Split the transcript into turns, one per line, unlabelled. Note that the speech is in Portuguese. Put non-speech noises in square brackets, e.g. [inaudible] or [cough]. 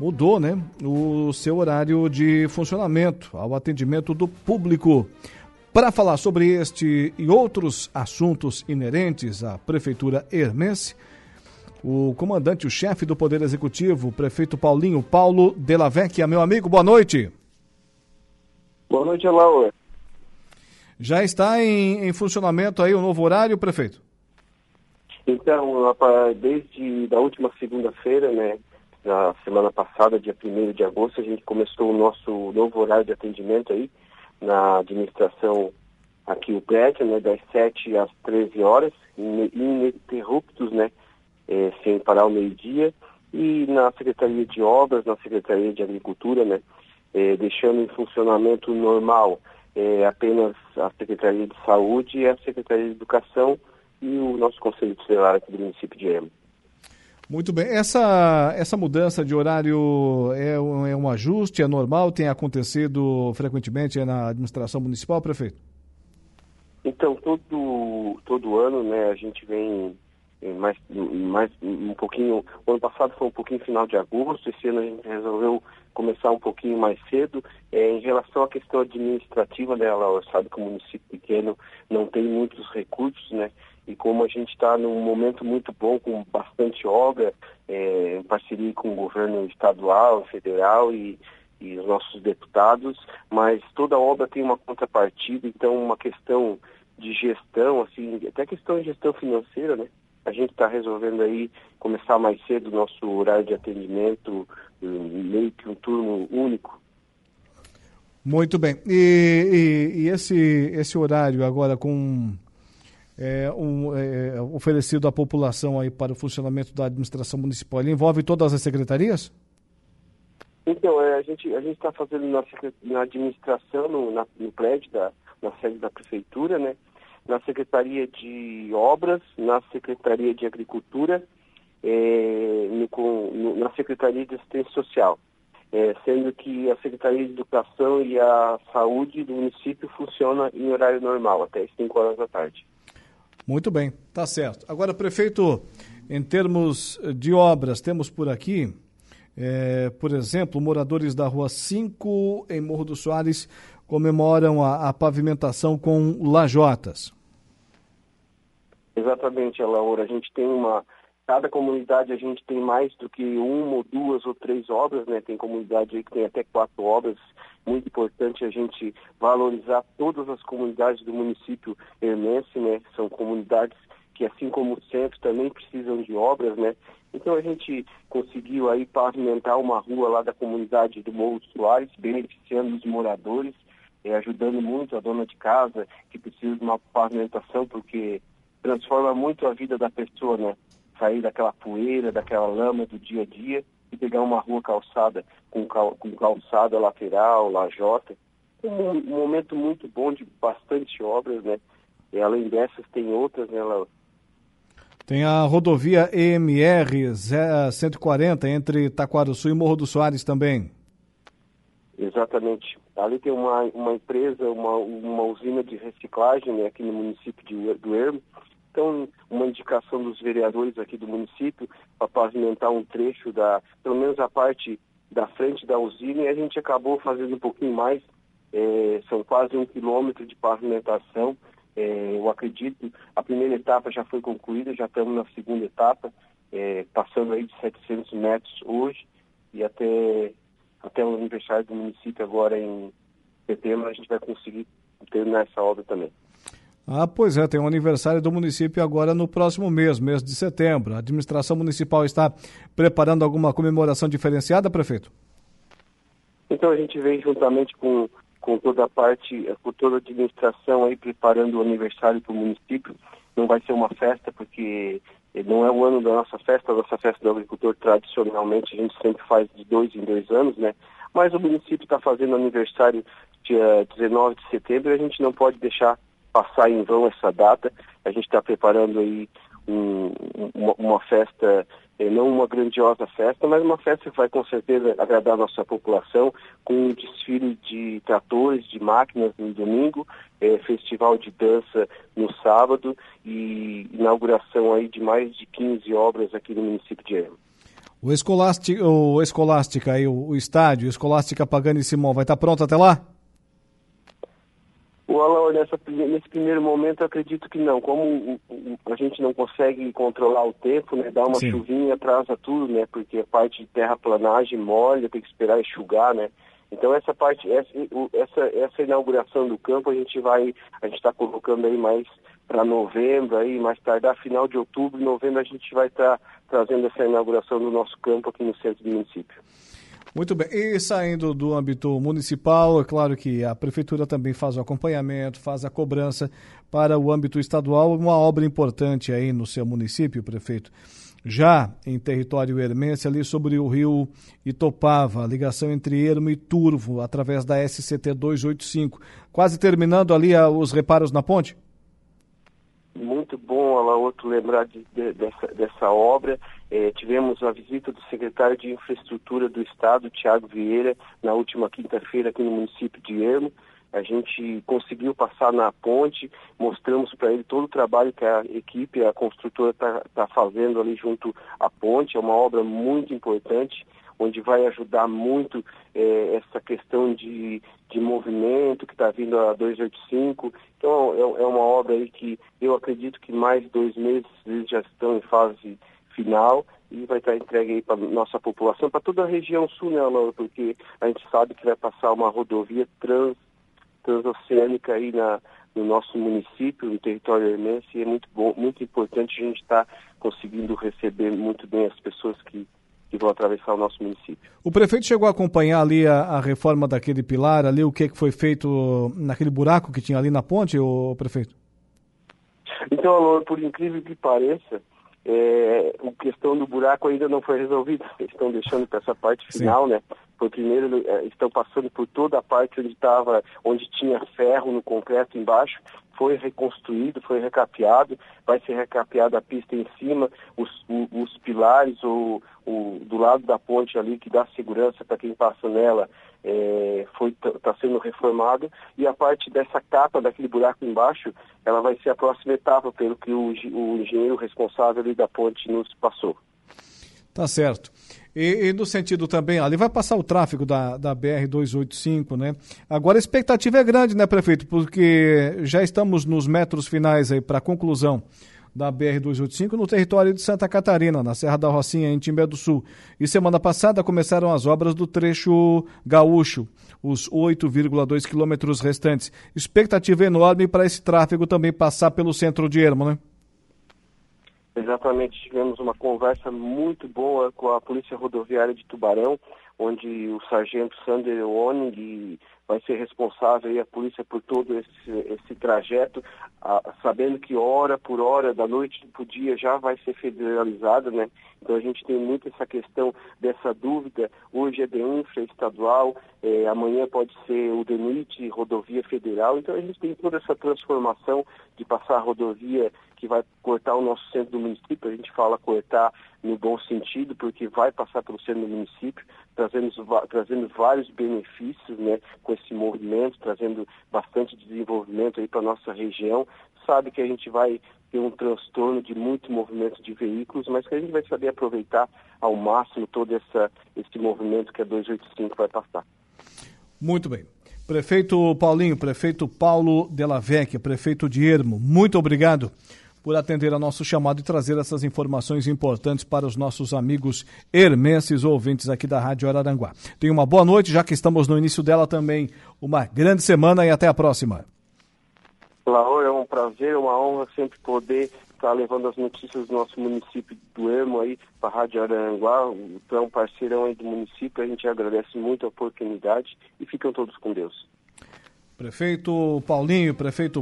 mudou né, o seu horário de funcionamento ao atendimento do público. Para falar sobre este e outros assuntos inerentes à Prefeitura Hermense, o comandante, o chefe do Poder Executivo, o prefeito Paulinho Paulo Della Vecchia. Meu amigo, boa noite.
Boa noite, Laura.
Já está em, em funcionamento aí o novo horário, prefeito?
Então, desde a última segunda-feira, né, na semana passada, dia 1 de agosto, a gente começou o nosso novo horário de atendimento aí na administração aqui o prédio, né, das 7 às 13 horas, ininterruptos, né, é, sem parar o meio-dia, e na Secretaria de Obras, na Secretaria de Agricultura, né, é, deixando em funcionamento normal é, apenas a Secretaria de Saúde e a Secretaria de Educação e o nosso Conselho Tutelar aqui do município de Emo.
Muito bem. Essa, essa mudança de horário é um, é um ajuste, é normal, tem acontecido frequentemente na administração municipal, prefeito?
Então, todo, todo ano, né, a gente vem é, mais, mais um pouquinho. O ano passado foi um pouquinho final de agosto, esse ano a gente resolveu começar um pouquinho mais cedo. É, em relação à questão administrativa, né, ela sabe que o município pequeno não tem muitos recursos, né? E como a gente está num momento muito bom, com bastante obra, é, em parceria com o governo estadual, federal e, e os nossos deputados, mas toda obra tem uma contrapartida, então uma questão de gestão, assim, até questão de gestão financeira, né? A gente está resolvendo aí começar mais cedo o nosso horário de atendimento, meio que um turno único.
Muito bem. E, e, e esse, esse horário agora com é, um, é, oferecido à população aí para o funcionamento da administração municipal, ele envolve todas as secretarias?
Então, é, a gente a está fazendo na, na administração, no, na, no prédio, da, na sede da prefeitura, né? na Secretaria de Obras, na Secretaria de Agricultura, é, no, no, na Secretaria de Assistência Social, é, sendo que a Secretaria de Educação e a Saúde do município funciona em horário normal, até as 5 horas da tarde.
Muito bem, tá certo. Agora, prefeito, em termos de obras, temos por aqui, é, por exemplo, moradores da Rua 5, em Morro do Soares, comemoram a, a pavimentação com lajotas.
Exatamente, Laura. A gente tem uma. Cada comunidade a gente tem mais do que uma ou duas ou três obras, né? Tem comunidade aí que tem até quatro obras. Muito importante a gente valorizar todas as comunidades do município hermense, né? São comunidades que, assim como o centro, também precisam de obras, né? Então a gente conseguiu aí pavimentar uma rua lá da comunidade do Morro Soares, beneficiando os moradores, eh, ajudando muito a dona de casa que precisa de uma pavimentação, porque transforma muito a vida da pessoa, né? Sair daquela poeira, daquela lama do dia a dia e pegar uma rua calçada com, cal, com calçada lateral, lajota. Um, um momento muito bom de bastante obras, né? E além dessas tem outras, né? Ela...
Tem a rodovia EMR 140 entre Taquaruçu e Morro do Soares também.
Exatamente. Ali tem uma, uma empresa, uma, uma usina de reciclagem né, aqui no município de, do Ermo, então, uma indicação dos vereadores aqui do município para pavimentar um trecho da, pelo menos a parte da frente da usina, e a gente acabou fazendo um pouquinho mais, é, são quase um quilômetro de pavimentação. É, eu acredito, a primeira etapa já foi concluída, já estamos na segunda etapa, é, passando aí de 700 metros hoje, e até, até o aniversário do município agora em setembro a gente vai conseguir terminar essa obra também.
Ah, pois é, tem um aniversário do município agora no próximo mês, mês de setembro. A administração municipal está preparando alguma comemoração diferenciada, prefeito?
Então a gente vem juntamente com, com toda a parte, com toda a administração aí preparando o aniversário para o município. Não vai ser uma festa porque não é o ano da nossa festa, a nossa festa do agricultor tradicionalmente a gente sempre faz de dois em dois anos, né? Mas o município está fazendo aniversário dia 19 de setembro e a gente não pode deixar passar em vão essa data. A gente está preparando aí um, uma, uma, festa, eh, não uma grandiosa festa, mas uma festa que vai com certeza agradar a nossa população, com um desfile de tratores, de máquinas no domingo, eh, festival de dança no sábado e inauguração aí de mais de 15 obras aqui no município de Ermo.
O Escolástica, o Escolástica aí, o, o estádio, Escolástica Pagani Simão, vai estar tá pronto até lá?
O nessa, nesse primeiro momento, eu acredito que não. Como a gente não consegue controlar o tempo, né? Dar uma Sim. chuvinha atrasa tudo, né? Porque a parte de terraplanagem molha, tem que esperar enxugar, né? Então essa parte, essa, essa, essa inauguração do campo a gente vai, a gente está colocando aí mais para novembro, aí mais tardar final de outubro, novembro a gente vai estar tá trazendo essa inauguração do nosso campo aqui no centro do município.
Muito bem. E saindo do âmbito municipal, é claro que a prefeitura também faz o acompanhamento, faz a cobrança para o âmbito estadual, uma obra importante aí no seu município, prefeito. Já em território hermense, ali sobre o rio Itopava, a ligação entre Ermo e Turvo, através da SCT 285. Quase terminando ali os reparos na ponte?
Muito bom, Alaoto, lembrar de, de, dessa, dessa obra. É, tivemos a visita do secretário de Infraestrutura do Estado, Tiago Vieira, na última quinta-feira aqui no município de Ermo. A gente conseguiu passar na ponte, mostramos para ele todo o trabalho que a equipe, a construtora está tá fazendo ali junto à ponte. É uma obra muito importante onde vai ajudar muito é, essa questão de, de movimento que está vindo a 285. Então é, é, uma obra aí que eu acredito que mais dois meses eles já estão em fase final e vai estar entregue aí para nossa população, para toda a região sul, né, Laura? Porque a gente sabe que vai passar uma rodovia trans, transoceânica aí na, no nosso município, no território hermense, e é muito bom, muito importante a gente estar tá conseguindo receber muito bem as pessoas que que vão atravessar o nosso município.
O prefeito chegou a acompanhar ali a, a reforma daquele pilar, ali o que, que foi feito naquele buraco que tinha ali na ponte, o prefeito?
Então, Alô, por incrível que pareça, é, a questão do buraco ainda não foi resolvida. Eles [laughs] estão deixando para essa parte final, Sim. né? Por primeiro, é, estão passando por toda a parte onde estava, onde tinha ferro no concreto embaixo, foi reconstruído, foi recapeado, vai ser recapeada a pista em cima, os, os pilares o, o, do lado da ponte ali que dá segurança para quem passa nela é, foi está sendo reformado e a parte dessa capa daquele buraco embaixo ela vai ser a próxima etapa pelo que o, o engenheiro responsável da ponte nos passou.
Tá certo. E, e, no sentido também, ali vai passar o tráfego da, da BR-285, né? Agora a expectativa é grande, né, prefeito? Porque já estamos nos metros finais aí para a conclusão da BR-285 no território de Santa Catarina, na Serra da Rocinha, em Timbé do Sul. E semana passada começaram as obras do trecho gaúcho, os 8,2 quilômetros restantes. Expectativa enorme para esse tráfego também passar pelo centro de Ermo, né?
Exatamente, tivemos uma conversa muito boa com a Polícia Rodoviária de Tubarão, onde o sargento Sander Oning vai ser responsável a polícia por todo esse, esse trajeto, a, sabendo que hora por hora, da noite para o dia, já vai ser federalizada, né? Então a gente tem muito essa questão dessa dúvida. Hoje é de infra estadual, é, amanhã pode ser o DENIT, rodovia federal. Então a gente tem toda essa transformação de passar a rodovia que vai cortar o nosso centro do município. A gente fala cortar no bom sentido, porque vai passar pelo centro do município, trazendo, trazendo vários benefícios né, com esse movimento, trazendo bastante desenvolvimento aí para a nossa região. Sabe que a gente vai ter um transtorno de muito movimento de veículos, mas que a gente vai saber aproveitar ao máximo todo essa, esse movimento que a 285 vai passar.
Muito bem. Prefeito Paulinho, prefeito Paulo Della Vecchia, prefeito de Ermo, muito obrigado por atender a nosso chamado e trazer essas informações importantes para os nossos amigos hermenses ouvintes aqui da Rádio Araranguá. Tenha uma boa noite, já que estamos no início dela também. Uma grande semana e até a próxima.
Laura, é um prazer, uma honra sempre poder estar levando as notícias do nosso município do Ermo aí para a Rádio Aranguá. Tu é um parceirão aí do município, a gente agradece muito a oportunidade e ficam todos com Deus.
Prefeito Paulinho, prefeito